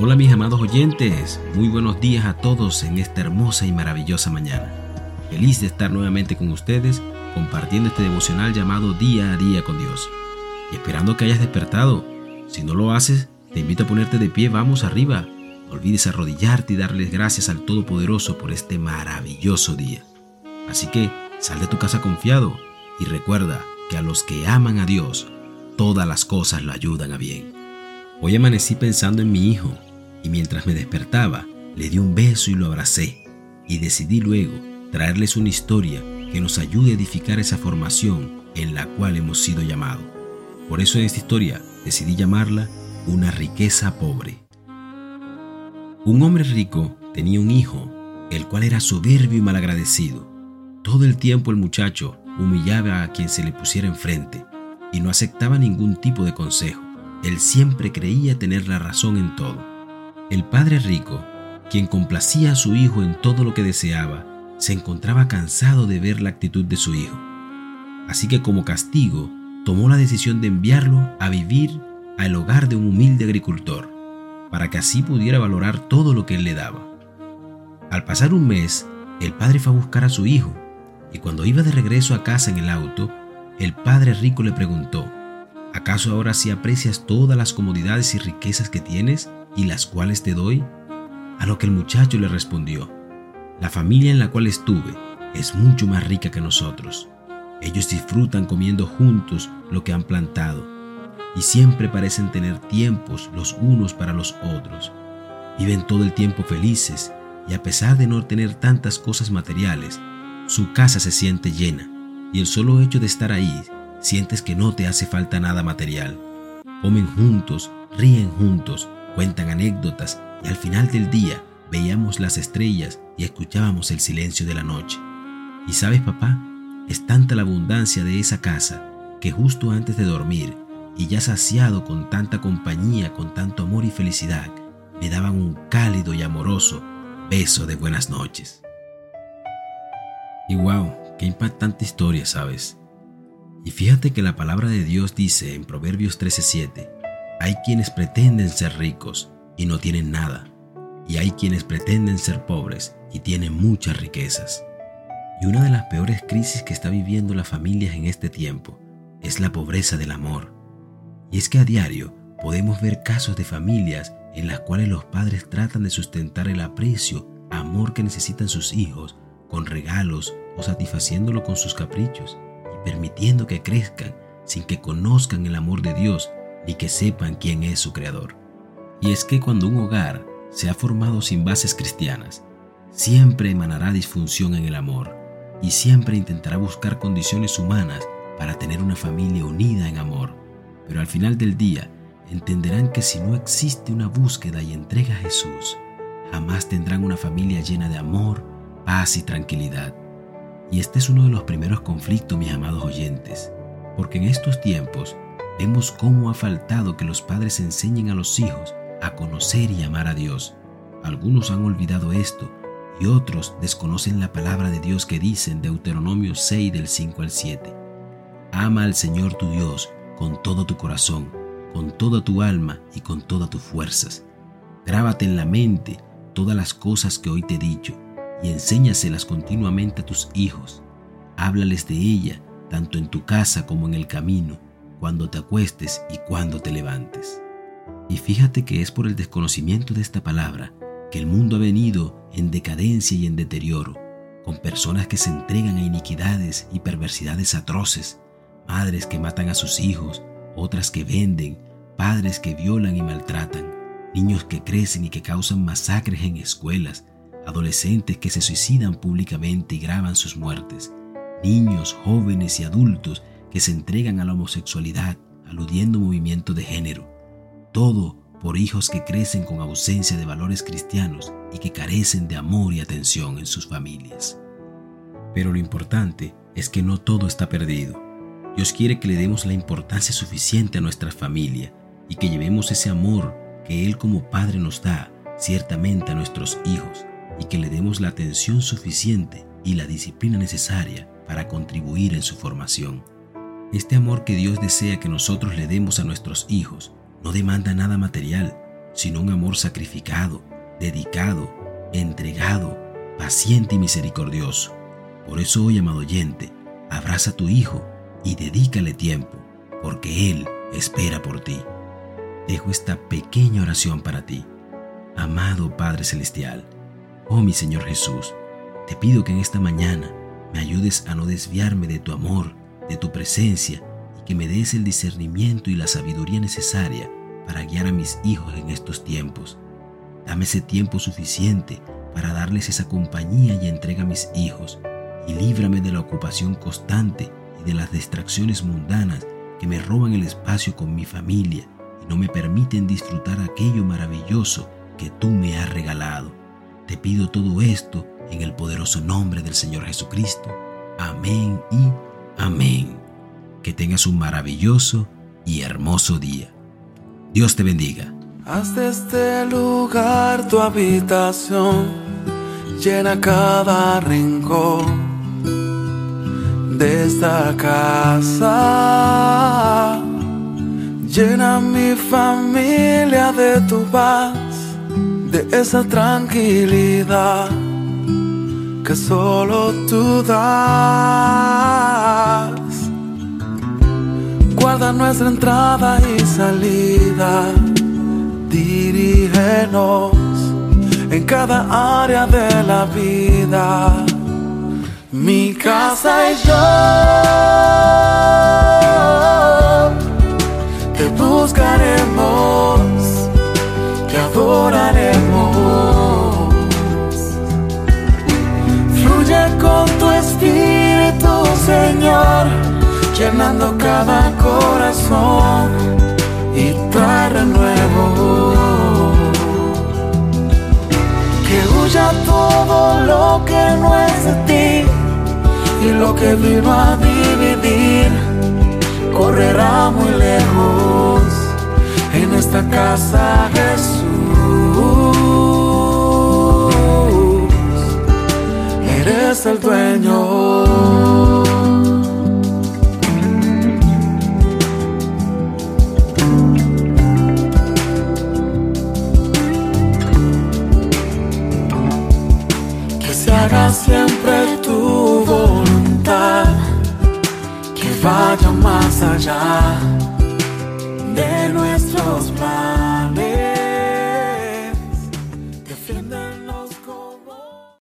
Hola mis amados oyentes, muy buenos días a todos en esta hermosa y maravillosa mañana. Feliz de estar nuevamente con ustedes compartiendo este devocional llamado Día a Día con Dios. Y esperando que hayas despertado. Si no lo haces, te invito a ponerte de pie, vamos arriba. No olvides arrodillarte y darles gracias al Todopoderoso por este maravilloso día. Así que sal de tu casa confiado y recuerda que a los que aman a Dios, todas las cosas lo ayudan a bien. Hoy amanecí pensando en mi hijo y mientras me despertaba le di un beso y lo abracé y decidí luego traerles una historia que nos ayude a edificar esa formación en la cual hemos sido llamados. Por eso en esta historia decidí llamarla Una riqueza pobre. Un hombre rico tenía un hijo, el cual era soberbio y malagradecido. Todo el tiempo el muchacho humillaba a quien se le pusiera enfrente y no aceptaba ningún tipo de consejo. Él siempre creía tener la razón en todo. El padre rico, quien complacía a su hijo en todo lo que deseaba, se encontraba cansado de ver la actitud de su hijo. Así que como castigo, tomó la decisión de enviarlo a vivir al hogar de un humilde agricultor, para que así pudiera valorar todo lo que él le daba. Al pasar un mes, el padre fue a buscar a su hijo, y cuando iba de regreso a casa en el auto, el padre rico le preguntó, ¿acaso ahora sí aprecias todas las comodidades y riquezas que tienes y las cuales te doy? A lo que el muchacho le respondió, la familia en la cual estuve es mucho más rica que nosotros. Ellos disfrutan comiendo juntos lo que han plantado y siempre parecen tener tiempos los unos para los otros. Viven todo el tiempo felices y a pesar de no tener tantas cosas materiales, su casa se siente llena y el solo hecho de estar ahí sientes que no te hace falta nada material. Comen juntos, ríen juntos, cuentan anécdotas y al final del día veíamos las estrellas y escuchábamos el silencio de la noche. Y sabes, papá, es tanta la abundancia de esa casa que justo antes de dormir, y ya saciado con tanta compañía, con tanto amor y felicidad, me daban un cálido y amoroso beso de buenas noches. Y wow, qué impactante historia, ¿sabes? Y fíjate que la palabra de Dios dice en Proverbios 13:7, hay quienes pretenden ser ricos y no tienen nada y hay quienes pretenden ser pobres y tienen muchas riquezas. Y una de las peores crisis que está viviendo las familias en este tiempo es la pobreza del amor. Y es que a diario podemos ver casos de familias en las cuales los padres tratan de sustentar el aprecio, amor que necesitan sus hijos con regalos o satisfaciéndolo con sus caprichos y permitiendo que crezcan sin que conozcan el amor de Dios ni que sepan quién es su creador. Y es que cuando un hogar se ha formado sin bases cristianas, siempre emanará disfunción en el amor y siempre intentará buscar condiciones humanas para tener una familia unida en amor. Pero al final del día entenderán que si no existe una búsqueda y entrega a Jesús, jamás tendrán una familia llena de amor, paz y tranquilidad. Y este es uno de los primeros conflictos, mis amados oyentes, porque en estos tiempos vemos cómo ha faltado que los padres enseñen a los hijos a conocer y amar a Dios. Algunos han olvidado esto y otros desconocen la palabra de Dios que dice en Deuteronomio 6 del 5 al 7. Ama al Señor tu Dios con todo tu corazón, con toda tu alma y con todas tus fuerzas. Grábate en la mente todas las cosas que hoy te he dicho y enséñaselas continuamente a tus hijos. Háblales de ella tanto en tu casa como en el camino, cuando te acuestes y cuando te levantes. Y fíjate que es por el desconocimiento de esta palabra que el mundo ha venido en decadencia y en deterioro, con personas que se entregan a iniquidades y perversidades atroces, madres que matan a sus hijos, otras que venden, padres que violan y maltratan, niños que crecen y que causan masacres en escuelas, adolescentes que se suicidan públicamente y graban sus muertes, niños, jóvenes y adultos que se entregan a la homosexualidad, aludiendo movimiento de género todo por hijos que crecen con ausencia de valores cristianos y que carecen de amor y atención en sus familias. Pero lo importante es que no todo está perdido. Dios quiere que le demos la importancia suficiente a nuestra familia y que llevemos ese amor que Él como Padre nos da ciertamente a nuestros hijos y que le demos la atención suficiente y la disciplina necesaria para contribuir en su formación. Este amor que Dios desea que nosotros le demos a nuestros hijos no demanda nada material, sino un amor sacrificado, dedicado, entregado, paciente y misericordioso. Por eso hoy, amado oyente, abraza a tu Hijo y dedícale tiempo, porque Él espera por ti. Dejo esta pequeña oración para ti. Amado Padre Celestial, oh mi Señor Jesús, te pido que en esta mañana me ayudes a no desviarme de tu amor, de tu presencia, y que me des el discernimiento y la sabiduría necesaria para guiar a mis hijos en estos tiempos. Dame ese tiempo suficiente para darles esa compañía y entrega a mis hijos, y líbrame de la ocupación constante y de las distracciones mundanas que me roban el espacio con mi familia y no me permiten disfrutar aquello maravilloso que tú me has regalado. Te pido todo esto en el poderoso nombre del Señor Jesucristo. Amén y amén. Que tengas un maravilloso y hermoso día. Dios te bendiga. Haz de este lugar tu habitación, llena cada rincón de esta casa. Llena mi familia de tu paz, de esa tranquilidad que solo tú das. Guarda nuestra entrada y salida, dirígenos en cada área de la vida. Mi casa y yo te buscaremos, Señor, llenando cada corazón y trae renuevo. Que huya todo lo que no es de ti y lo que vino a dividir correrá muy lejos en esta casa Jesús. El dueño. haga siempre tu voluntad, que vaya más allá de nuestros planes.